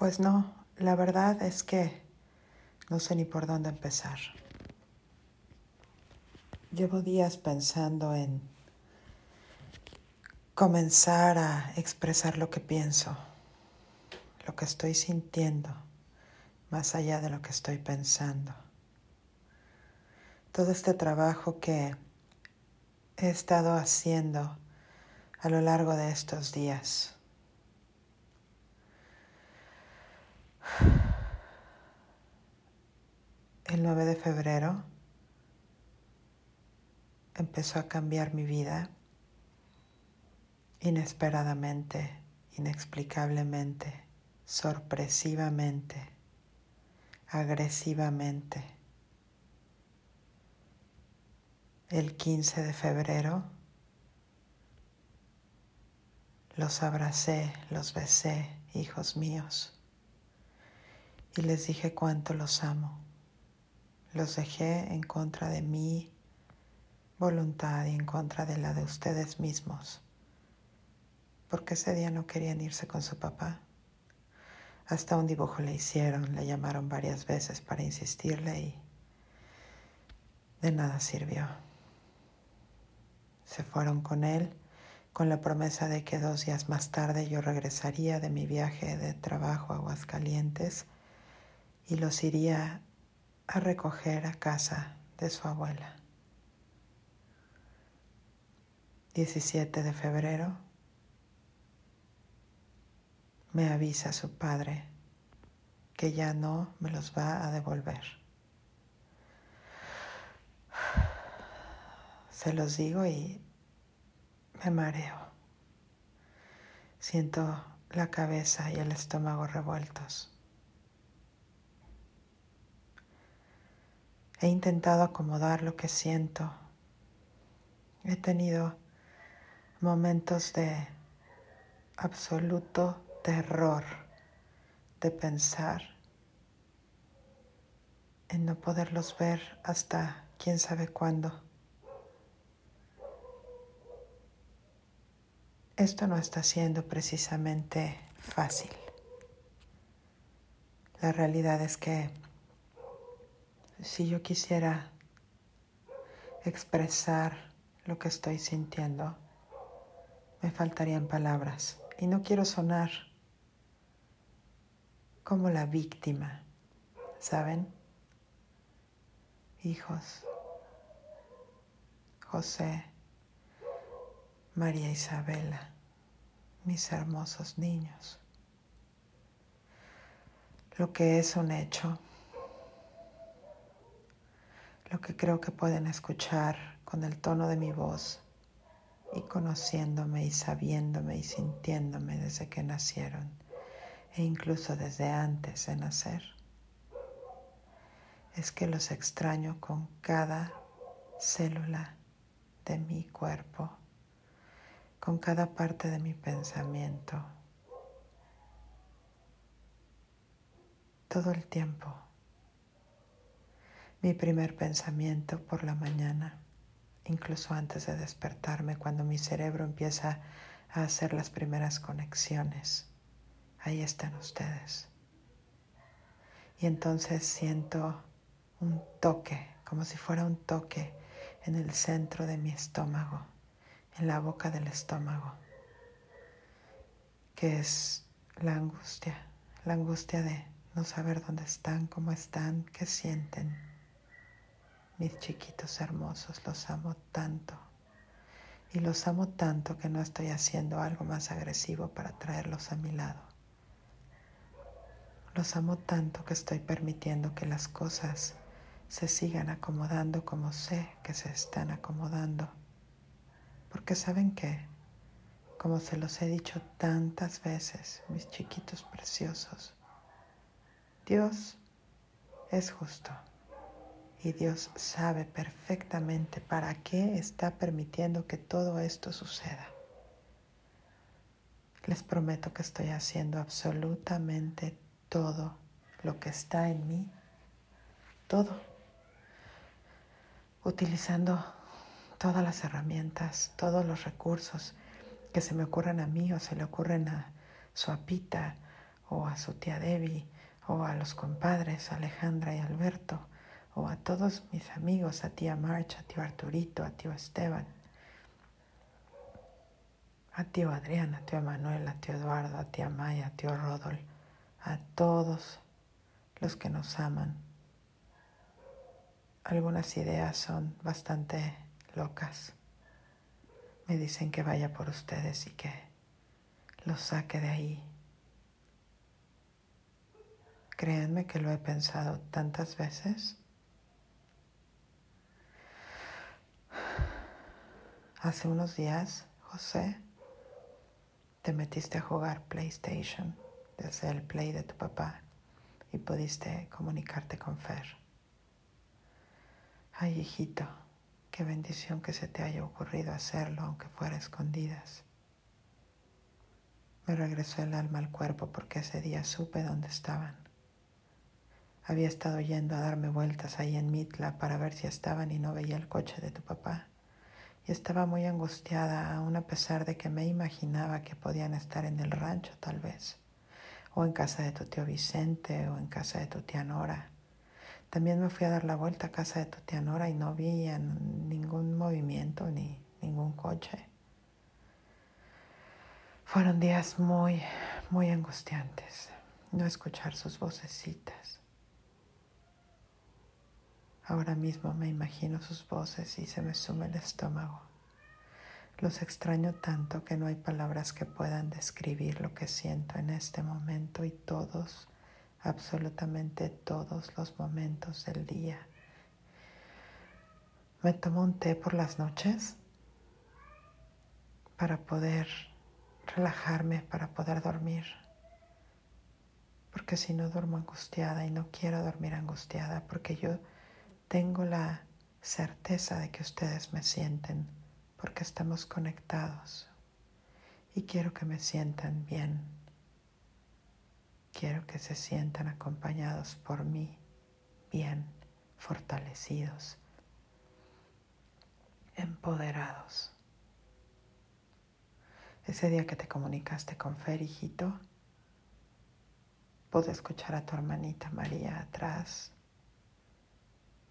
Pues no, la verdad es que no sé ni por dónde empezar. Llevo días pensando en comenzar a expresar lo que pienso, lo que estoy sintiendo, más allá de lo que estoy pensando. Todo este trabajo que he estado haciendo a lo largo de estos días El 9 de febrero empezó a cambiar mi vida inesperadamente, inexplicablemente, sorpresivamente, agresivamente. El 15 de febrero los abracé, los besé, hijos míos, y les dije cuánto los amo. Los dejé en contra de mi voluntad y en contra de la de ustedes mismos, porque ese día no querían irse con su papá. Hasta un dibujo le hicieron, le llamaron varias veces para insistirle y de nada sirvió. Se fueron con él con la promesa de que dos días más tarde yo regresaría de mi viaje de trabajo a Aguascalientes y los iría a recoger a casa de su abuela. 17 de febrero me avisa su padre que ya no me los va a devolver. Se los digo y me mareo. Siento la cabeza y el estómago revueltos. He intentado acomodar lo que siento. He tenido momentos de absoluto terror de pensar en no poderlos ver hasta quién sabe cuándo. Esto no está siendo precisamente fácil. La realidad es que si yo quisiera expresar lo que estoy sintiendo, me faltarían palabras. Y no quiero sonar como la víctima, ¿saben? Hijos, José, María Isabela, mis hermosos niños. Lo que es un hecho lo que creo que pueden escuchar con el tono de mi voz y conociéndome y sabiéndome y sintiéndome desde que nacieron e incluso desde antes de nacer, es que los extraño con cada célula de mi cuerpo, con cada parte de mi pensamiento, todo el tiempo mi primer pensamiento por la mañana, incluso antes de despertarme, cuando mi cerebro empieza a hacer las primeras conexiones. Ahí están ustedes. Y entonces siento un toque, como si fuera un toque en el centro de mi estómago, en la boca del estómago, que es la angustia, la angustia de no saber dónde están, cómo están, qué sienten. Mis chiquitos hermosos, los amo tanto. Y los amo tanto que no estoy haciendo algo más agresivo para traerlos a mi lado. Los amo tanto que estoy permitiendo que las cosas se sigan acomodando como sé que se están acomodando. Porque saben que, como se los he dicho tantas veces, mis chiquitos preciosos, Dios es justo. Y Dios sabe perfectamente para qué está permitiendo que todo esto suceda. Les prometo que estoy haciendo absolutamente todo lo que está en mí, todo, utilizando todas las herramientas, todos los recursos que se me ocurran a mí o se le ocurren a Suapita o a su tía Debbie, o a los compadres Alejandra y Alberto, o a todos mis amigos, a tía March, a tío Arturito, a tío Esteban, a tío Adrián, a tío Manuel, a tío Eduardo, a tía Maya, a tío Rodol, a todos los que nos aman. Algunas ideas son bastante locas. Me dicen que vaya por ustedes y que los saque de ahí. Créanme que lo he pensado tantas veces. Hace unos días, José, te metiste a jugar PlayStation desde el Play de tu papá y pudiste comunicarte con Fer. Ay, hijito, qué bendición que se te haya ocurrido hacerlo aunque fuera escondidas. Me regresó el alma al cuerpo porque ese día supe dónde estaban. Había estado yendo a darme vueltas ahí en Mitla para ver si estaban y no veía el coche de tu papá. Estaba muy angustiada, aún a pesar de que me imaginaba que podían estar en el rancho tal vez, o en casa de tu tío Vicente, o en casa de tu tía Nora. También me fui a dar la vuelta a casa de tu tía Nora y no vi ningún movimiento ni ningún coche. Fueron días muy, muy angustiantes. No escuchar sus vocecitas. Ahora mismo me imagino sus voces y se me sume el estómago. Los extraño tanto que no hay palabras que puedan describir lo que siento en este momento y todos absolutamente todos los momentos del día. Me tomo un té por las noches para poder relajarme, para poder dormir. Porque si no duermo angustiada y no quiero dormir angustiada, porque yo tengo la certeza de que ustedes me sienten, porque estamos conectados y quiero que me sientan bien Quiero que se sientan acompañados por mí, bien fortalecidos, empoderados. Ese día que te comunicaste con Fer, hijito, pude escuchar a tu hermanita María atrás.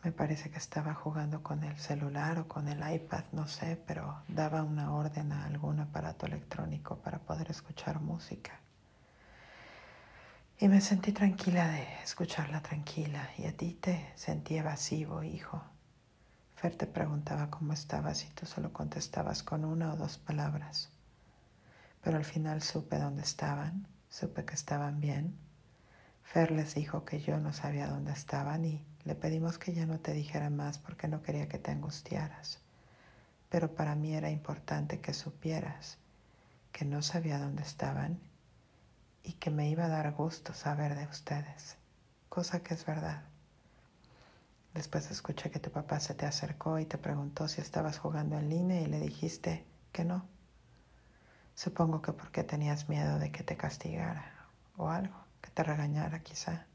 Me parece que estaba jugando con el celular o con el iPad, no sé, pero daba una orden a algún aparato electrónico para poder escuchar música. Y me sentí tranquila de escucharla tranquila y a ti te sentí evasivo, hijo. Fer te preguntaba cómo estabas y tú solo contestabas con una o dos palabras. Pero al final supe dónde estaban, supe que estaban bien. Fer les dijo que yo no sabía dónde estaban y le pedimos que ya no te dijera más porque no quería que te angustiaras. Pero para mí era importante que supieras que no sabía dónde estaban y que me iba a dar gusto saber de ustedes, cosa que es verdad. Después escuché que tu papá se te acercó y te preguntó si estabas jugando en línea y le dijiste que no. Supongo que porque tenías miedo de que te castigara o algo, que te regañara quizá.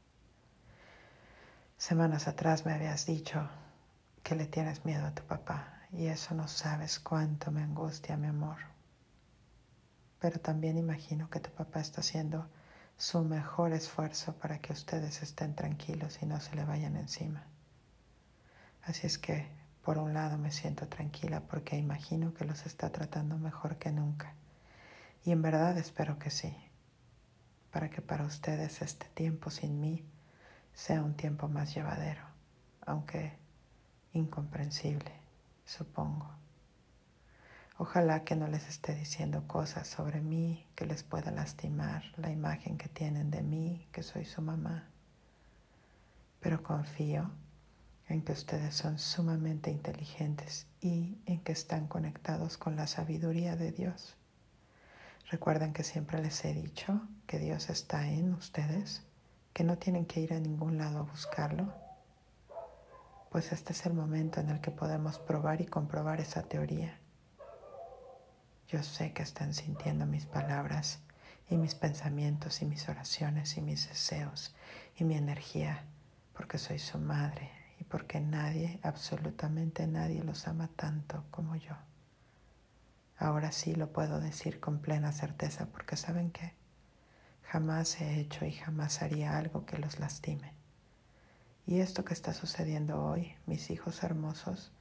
Semanas atrás me habías dicho que le tienes miedo a tu papá y eso no sabes cuánto me angustia, mi amor pero también imagino que tu papá está haciendo su mejor esfuerzo para que ustedes estén tranquilos y no se le vayan encima. Así es que, por un lado, me siento tranquila porque imagino que los está tratando mejor que nunca. Y en verdad espero que sí, para que para ustedes este tiempo sin mí sea un tiempo más llevadero, aunque incomprensible, supongo. Ojalá que no les esté diciendo cosas sobre mí que les pueda lastimar la imagen que tienen de mí, que soy su mamá. Pero confío en que ustedes son sumamente inteligentes y en que están conectados con la sabiduría de Dios. Recuerden que siempre les he dicho que Dios está en ustedes, que no tienen que ir a ningún lado a buscarlo. Pues este es el momento en el que podemos probar y comprobar esa teoría yo sé que están sintiendo mis palabras y mis pensamientos y mis oraciones y mis deseos y mi energía porque soy su madre y porque nadie, absolutamente nadie los ama tanto como yo. Ahora sí lo puedo decir con plena certeza porque saben qué? Jamás he hecho y jamás haría algo que los lastime. Y esto que está sucediendo hoy, mis hijos hermosos,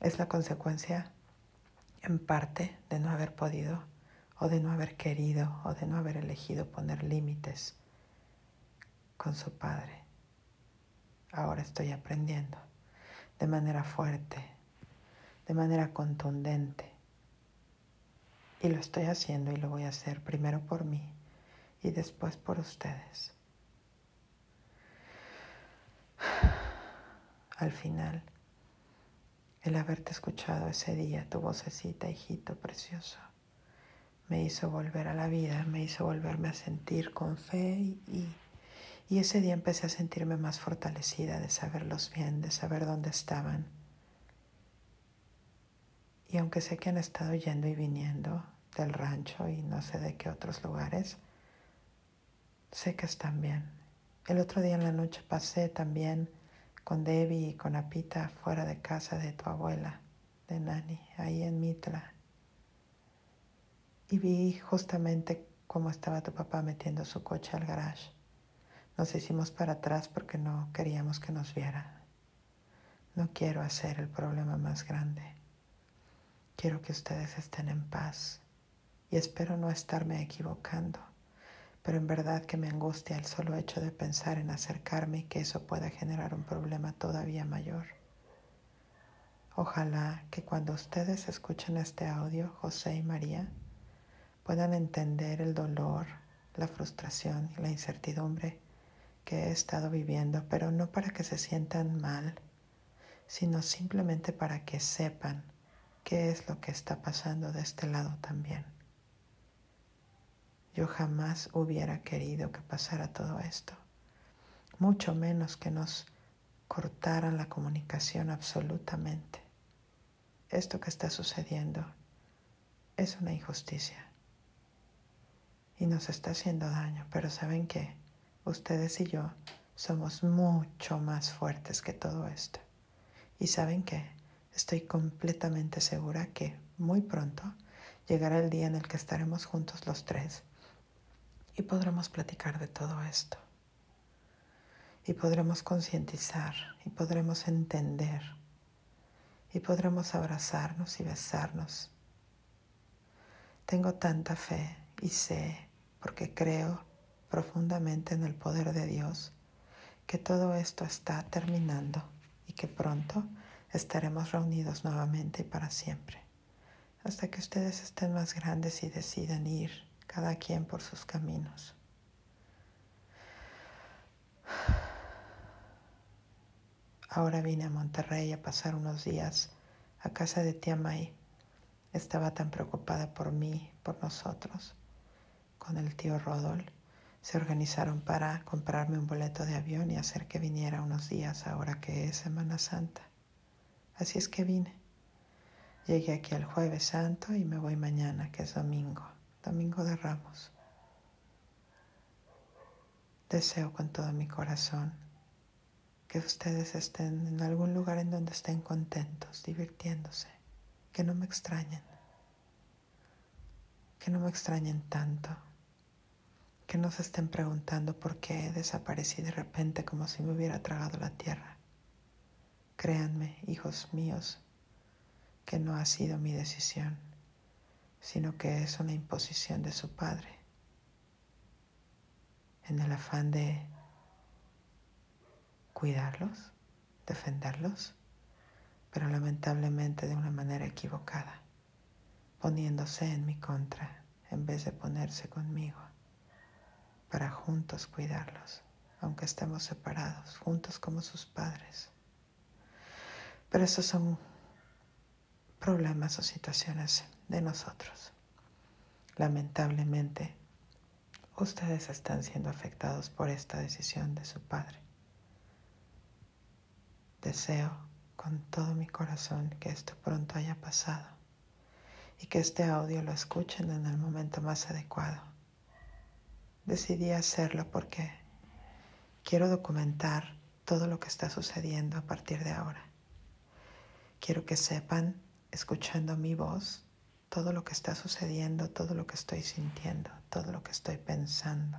es la consecuencia en parte de no haber podido o de no haber querido o de no haber elegido poner límites con su padre. Ahora estoy aprendiendo de manera fuerte, de manera contundente. Y lo estoy haciendo y lo voy a hacer primero por mí y después por ustedes. Al final, el haberte escuchado ese día, tu vocecita, hijito precioso, me hizo volver a la vida, me hizo volverme a sentir con fe y, y ese día empecé a sentirme más fortalecida de saberlos bien, de saber dónde estaban. Y aunque sé que han estado yendo y viniendo del rancho y no sé de qué otros lugares, que están bien. El otro día en la noche pasé también con Debbie y con Apita fuera de casa de tu abuela, de Nani, ahí en Mitla. Y vi justamente cómo estaba tu papá metiendo su coche al garage. Nos hicimos para atrás porque no queríamos que nos viera. No quiero hacer el problema más grande. Quiero que ustedes estén en paz y espero no estarme equivocando pero en verdad que me angustia el solo hecho de pensar en acercarme y que eso pueda generar un problema todavía mayor. Ojalá que cuando ustedes escuchen este audio, José y María, puedan entender el dolor, la frustración y la incertidumbre que he estado viviendo, pero no para que se sientan mal, sino simplemente para que sepan qué es lo que está pasando de este lado también. Yo jamás hubiera querido que pasara todo esto, mucho menos que nos cortaran la comunicación absolutamente. Esto que está sucediendo es una injusticia y nos está haciendo daño, pero ¿saben qué? Ustedes y yo somos mucho más fuertes que todo esto. Y ¿saben qué? Estoy completamente segura que muy pronto llegará el día en el que estaremos juntos los tres y podremos platicar de todo esto. Y podremos concientizar y podremos entender y podremos abrazarnos y besarnos. Tengo tanta fe y sé, porque creo profundamente en el poder de Dios, que todo esto está terminando y que pronto estaremos reunidos nuevamente y para siempre, hasta que ustedes estén más grandes y decidan ir cada quien por sus caminos. Ahora vine a Monterrey a pasar unos días a casa de tía May. Estaba tan preocupada por mí, por nosotros. Con el tío Rodol se organizaron para comprarme un boleto de avión y hacer que viniera unos días ahora que es Semana Santa. Así es que vine. Llegué aquí el jueves santo y me voy mañana, que es domingo. Domingo de Ramos. Deseo con todo mi corazón que ustedes estén en algún lugar en donde estén contentos, divirtiéndose, que no me extrañen, que no me extrañen tanto, que no se estén preguntando por qué desaparecí de repente como si me hubiera tragado la tierra. Créanme, hijos míos, que no ha sido mi decisión sino que es una imposición de su padre, en el afán de cuidarlos, defenderlos, pero lamentablemente de una manera equivocada, poniéndose en mi contra en vez de ponerse conmigo, para juntos cuidarlos, aunque estemos separados, juntos como sus padres. Pero esos son problemas o situaciones de nosotros. Lamentablemente, ustedes están siendo afectados por esta decisión de su padre. Deseo con todo mi corazón que esto pronto haya pasado y que este audio lo escuchen en el momento más adecuado. Decidí hacerlo porque quiero documentar todo lo que está sucediendo a partir de ahora. Quiero que sepan, escuchando mi voz, todo lo que está sucediendo, todo lo que estoy sintiendo, todo lo que estoy pensando.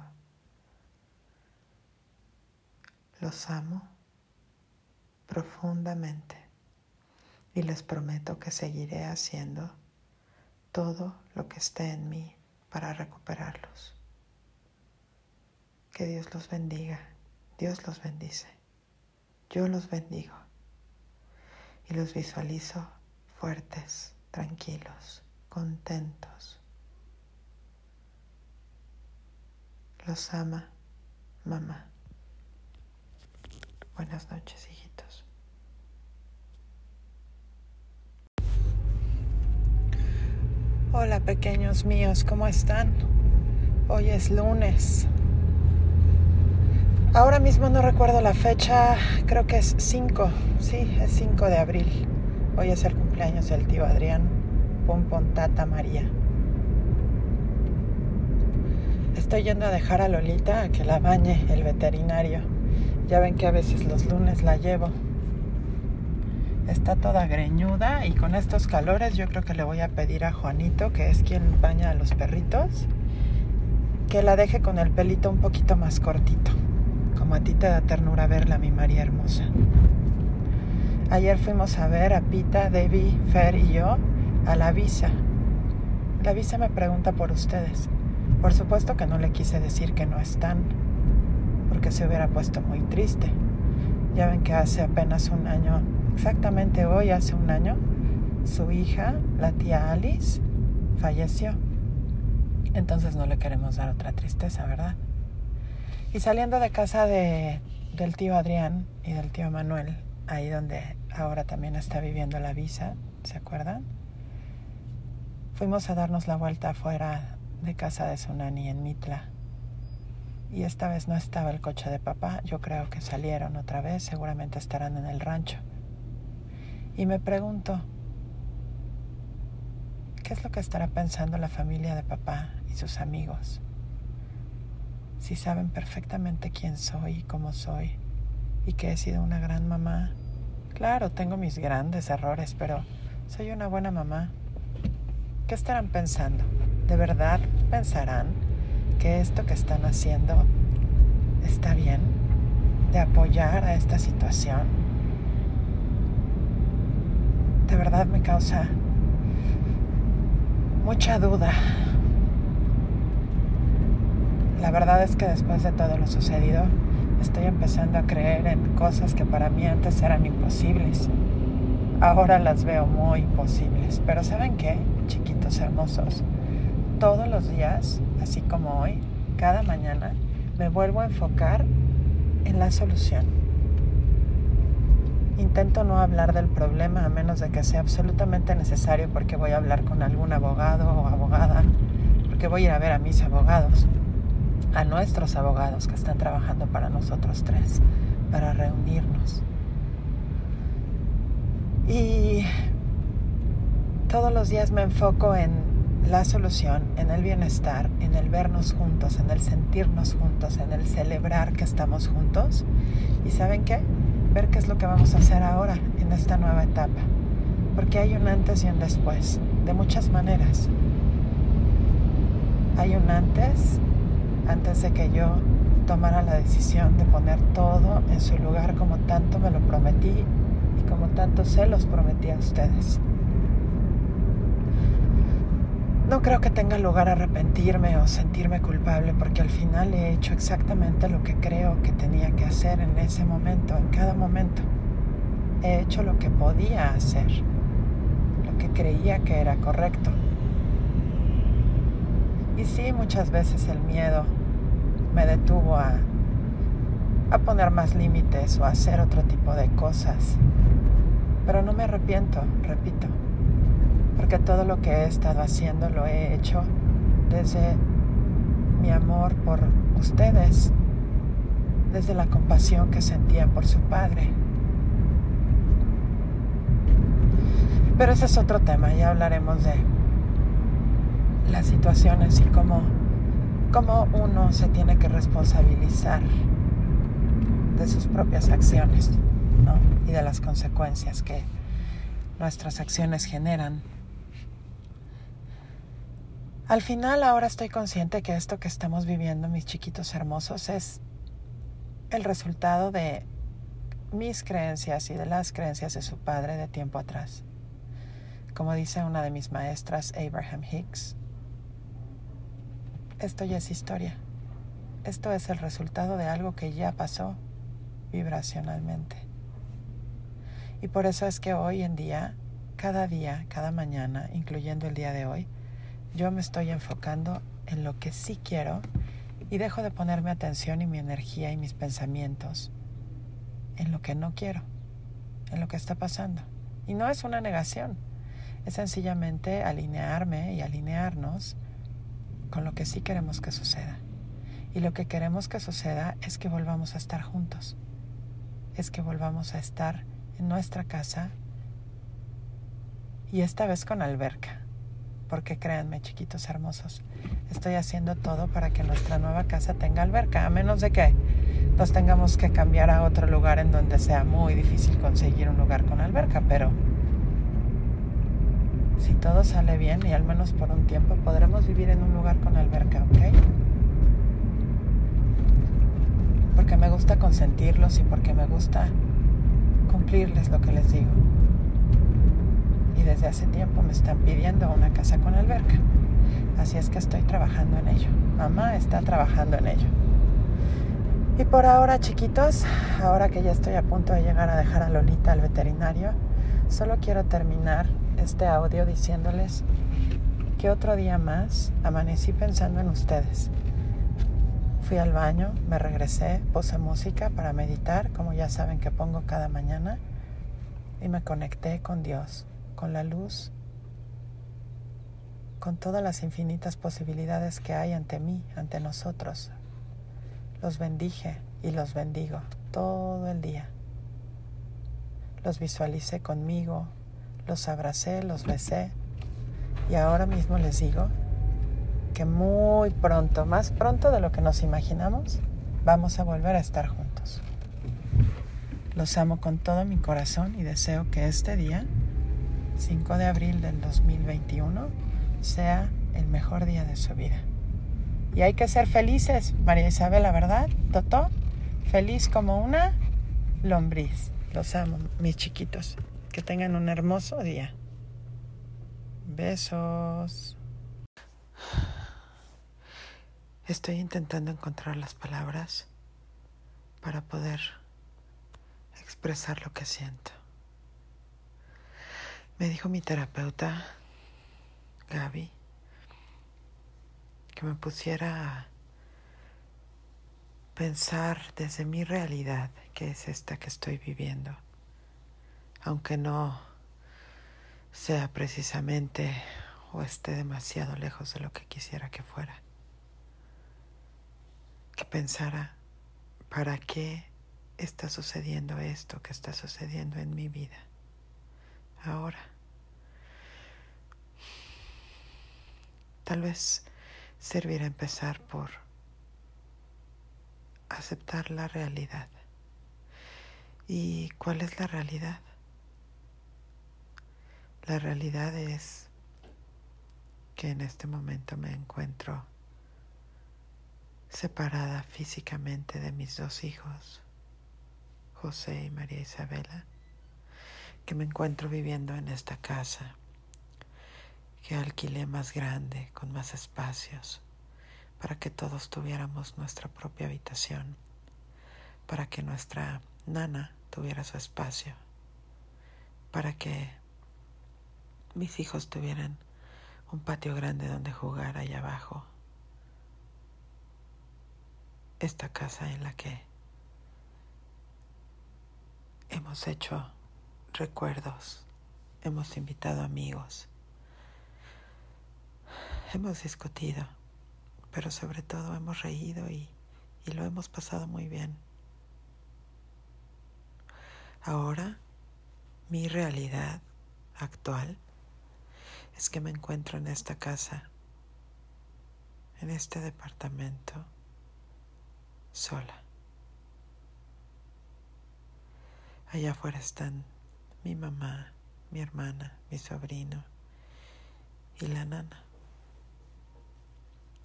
Los amo profundamente y les prometo que seguiré haciendo todo lo que esté en mí para recuperarlos. Que Dios los bendiga, Dios los bendice, yo los bendigo y los visualizo fuertes, tranquilos, contentos. Los ama mamá. Buenas noches, hijitos. Hola, pequeños míos, ¿cómo están? Hoy es lunes. Ahora mismo no recuerdo la fecha, creo que es 5, sí, es 5 de abril. Hoy es el cumpleaños del tío Adrián, Pum Tata María. Estoy yendo a dejar a Lolita a que la bañe el veterinario. Ya ven que a veces los lunes la llevo. Está toda greñuda y con estos calores yo creo que le voy a pedir a Juanito, que es quien baña a los perritos, que la deje con el pelito un poquito más cortito. Como a ti te da ternura verla, mi María hermosa. Ayer fuimos a ver a Pita, Debbie, Fer y yo a la visa. La visa me pregunta por ustedes. Por supuesto que no le quise decir que no están porque se hubiera puesto muy triste. Ya ven que hace apenas un año, exactamente hoy hace un año, su hija, la tía Alice, falleció. Entonces no le queremos dar otra tristeza, ¿verdad? Y saliendo de casa de, del tío Adrián y del tío Manuel, ahí donde ahora también está viviendo la visa, ¿se acuerdan? Fuimos a darnos la vuelta afuera de casa de Sunani en Mitla y esta vez no estaba el coche de papá. Yo creo que salieron otra vez, seguramente estarán en el rancho. Y me pregunto, ¿qué es lo que estará pensando la familia de papá y sus amigos? Si saben perfectamente quién soy y cómo soy, y que he sido una gran mamá. Claro, tengo mis grandes errores, pero soy una buena mamá. ¿Qué estarán pensando? ¿De verdad pensarán que esto que están haciendo está bien, de apoyar a esta situación, de verdad me causa mucha duda. La verdad es que después de todo lo sucedido, estoy empezando a creer en cosas que para mí antes eran imposibles. Ahora las veo muy posibles. Pero ¿saben qué, chiquitos hermosos? todos los días, así como hoy, cada mañana, me vuelvo a enfocar en la solución. Intento no hablar del problema a menos de que sea absolutamente necesario porque voy a hablar con algún abogado o abogada, porque voy a ir a ver a mis abogados, a nuestros abogados que están trabajando para nosotros tres, para reunirnos. Y todos los días me enfoco en la solución en el bienestar, en el vernos juntos, en el sentirnos juntos, en el celebrar que estamos juntos. ¿Y saben qué? Ver qué es lo que vamos a hacer ahora en esta nueva etapa. Porque hay un antes y un después, de muchas maneras. Hay un antes, antes de que yo tomara la decisión de poner todo en su lugar como tanto me lo prometí y como tanto se los prometí a ustedes. No creo que tenga lugar arrepentirme o sentirme culpable porque al final he hecho exactamente lo que creo que tenía que hacer en ese momento, en cada momento. He hecho lo que podía hacer, lo que creía que era correcto. Y sí, muchas veces el miedo me detuvo a, a poner más límites o a hacer otro tipo de cosas. Pero no me arrepiento, repito porque todo lo que he estado haciendo lo he hecho desde mi amor por ustedes, desde la compasión que sentía por su padre. Pero ese es otro tema, ya hablaremos de las situaciones y cómo, cómo uno se tiene que responsabilizar de sus propias acciones y de las consecuencias que nuestras acciones generan Al final ahora estoy consciente que esto que estamos viviendo, mis chiquitos hermosos, es el resultado de mis creencias y de las creencias de su padre de tiempo atrás. Como dice una de mis maestras, Abraham Hicks, esto ya es historia. Esto es el resultado de algo que ya pasó vibracionalmente. Y por eso es que hoy en día, cada día, cada mañana, incluyendo el día de hoy, yo me estoy enfocando en lo que sí quiero y dejo de ponerme atención y mi energía y mis pensamientos en lo que no quiero, en lo que está pasando. Y no es una negación, es sencillamente alinearme y alinearnos con lo que sí queremos que suceda. Y lo que queremos que suceda es que volvamos a estar juntos, es que volvamos a estar en nuestra casa y esta vez con alberca porque créanme, chiquitos hermosos, estoy haciendo todo para que nuestra nueva casa tenga alberca, a menos de que nos tengamos que cambiar a otro lugar en donde sea muy difícil conseguir un lugar con alberca, pero si todo sale bien y al menos por un tiempo podremos vivir en un lugar con alberca, ¿ok? Porque me gusta consentirlos y porque me gusta cumplirles lo que les digo desde hace tiempo me están pidiendo una casa con alberca. Así es que estoy trabajando en ello. Mamá está trabajando en ello. Y por ahora, chiquitos, ahora que ya estoy a punto de llegar a dejar a Lolita al veterinario, solo quiero terminar este audio diciéndoles que otro día más amanecí pensando en ustedes. Fui al baño, me regresé, puse música para meditar, como ya saben que pongo cada mañana, y me conecté con Dios con la luz, con todas las infinitas posibilidades que hay ante mí, ante nosotros. Los bendije y los bendigo todo el día. Los visualicé conmigo, los abracé, los besé y ahora mismo les digo que muy pronto, más pronto de lo que nos imaginamos, vamos a volver a estar juntos. Los amo con todo mi corazón y deseo que este día 5 de abril del 2021 sea el mejor día de su vida. Y hay que ser felices, María Isabel, la verdad, Toto, feliz como una lombriz. Los amo, mis chiquitos. Que tengan un hermoso día. Besos. Estoy intentando encontrar las palabras para poder expresar lo que siento. Me dijo mi terapeuta, Gaby, que me pusiera a pensar desde mi realidad, que es esta que estoy viviendo, aunque no sea precisamente o esté demasiado lejos de lo que quisiera que fuera. Que pensara, ¿para qué está sucediendo esto que está sucediendo en mi vida? Ahora. Tal vez servirá empezar por aceptar la realidad. ¿Y cuál es la realidad? La realidad es que en este momento me encuentro separada físicamente de mis dos hijos, José y María Isabela que me encuentro viviendo en esta casa que alquilé más grande, con más espacios, para que todos tuviéramos nuestra propia habitación, para que nuestra nana tuviera su espacio, para que mis hijos tuvieran un patio grande donde jugar allá abajo. Esta casa en la que hemos hecho recuerdos, hemos invitado amigos, hemos discutido, pero sobre todo hemos reído y, y lo hemos pasado muy bien. Ahora, mi realidad actual es que me encuentro en esta casa, en este departamento, sola. Allá afuera están mi mamá, mi hermana, mi sobrino y la nana.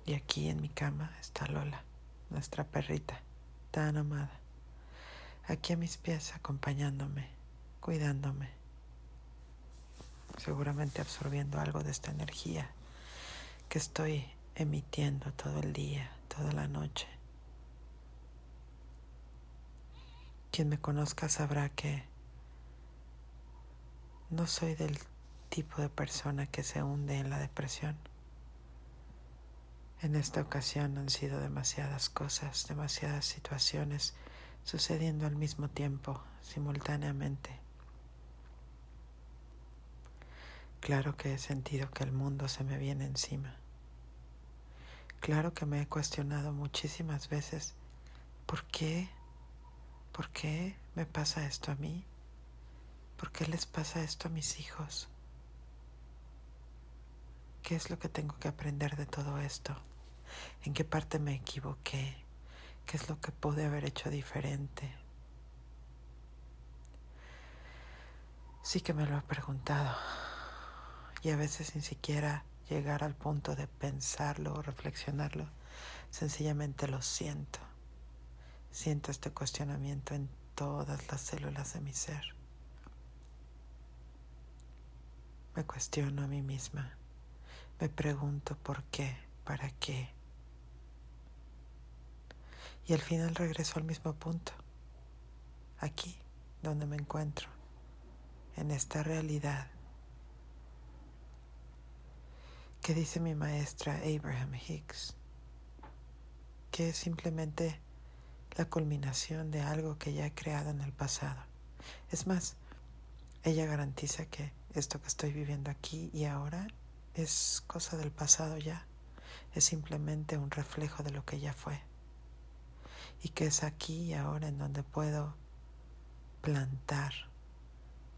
Y aquí en mi cama está Lola, nuestra perrita, tan amada. Aquí a mis pies acompañándome, cuidándome, seguramente absorbiendo algo de esta energía que estoy emitiendo todo el día, toda la noche. Quien me conozca sabrá que no soy del tipo de persona que se hunde en la depresión. En esta ocasión han sido demasiadas cosas, demasiadas situaciones sucediendo al mismo tiempo, simultáneamente. Claro que he sentido que el mundo se me viene encima. Claro que me he cuestionado muchísimas veces, ¿por qué? ¿Por qué me pasa esto a mí? ¿Por qué les pasa esto a mis hijos? ¿Qué es lo que tengo que aprender de todo esto? ¿En qué parte me equivoqué? ¿Qué es lo que pude haber hecho diferente? Sí que me lo he preguntado y a veces sin siquiera llegar al punto de pensarlo o reflexionarlo, sencillamente lo siento. Siento este cuestionamiento en todas las células de mi ser. Me cuestiono a mí misma. Me pregunto por qué, para qué. Y al final regreso al mismo punto, aquí donde me encuentro, en esta realidad que dice mi maestra Abraham Hicks, que es simplemente la culminación de algo que ya he creado en el pasado. Es más, ella garantiza que esto que estoy viviendo aquí y ahora es cosa del pasado ya, es simplemente un reflejo de lo que ya fue. Y que es aquí y ahora en donde puedo plantar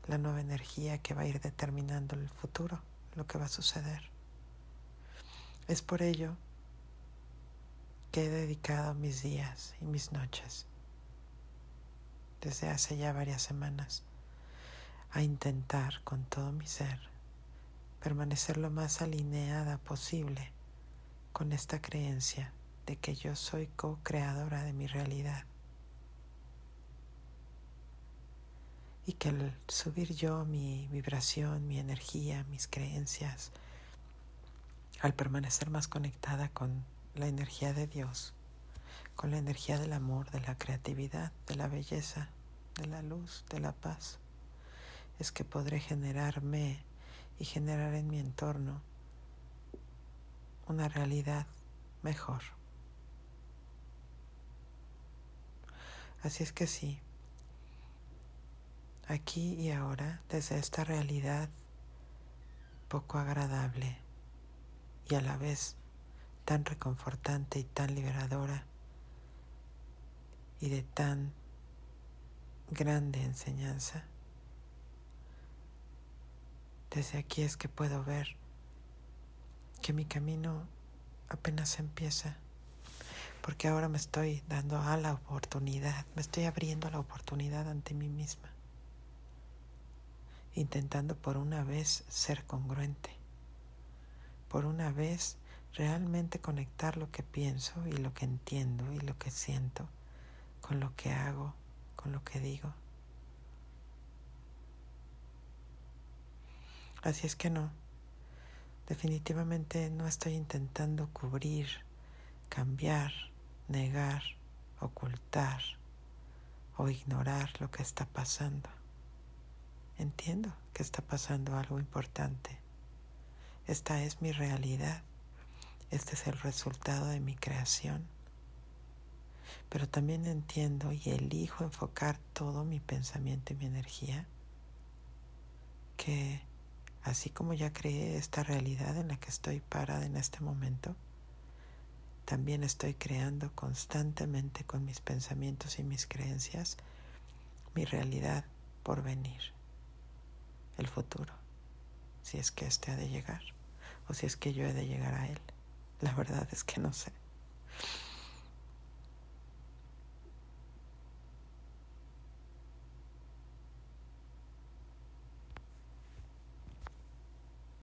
la nueva energía que va a ir determinando el futuro, lo que va a suceder. Es por ello que he dedicado mis días y mis noches desde hace ya varias semanas a intentar con todo mi ser permanecer lo más alineada posible con esta creencia de que yo soy co-creadora de mi realidad. Y que al subir yo mi vibración, mi energía, mis creencias, al permanecer más conectada con la energía de Dios, con la energía del amor, de la creatividad, de la belleza, de la luz, de la paz, es que podré generarme y generar en mi entorno una realidad mejor. Así es que sí, aquí y ahora, desde esta realidad poco agradable, y a la vez tan reconfortante y tan liberadora y de tan grande enseñanza. Desde aquí es que puedo ver que mi camino apenas empieza, porque ahora me estoy dando a la oportunidad, me estoy abriendo a la oportunidad ante mí misma, intentando por una vez ser congruente por una vez realmente conectar lo que pienso y lo que entiendo y lo que siento con lo que hago, con lo que digo. Así es que no, definitivamente no estoy intentando cubrir, cambiar, negar, ocultar o ignorar lo que está pasando. Entiendo que está pasando algo importante esta es mi realidad. Este es el resultado de mi creación. Pero también entiendo y elijo enfocar todo mi pensamiento y mi energía que así como ya creé esta realidad en la que estoy parada en este momento, también estoy creando constantemente con mis pensamientos y mis creencias mi realidad por venir, el futuro si es que éste ha de llegar o si es que yo he de llegar a él. La verdad es que no sé.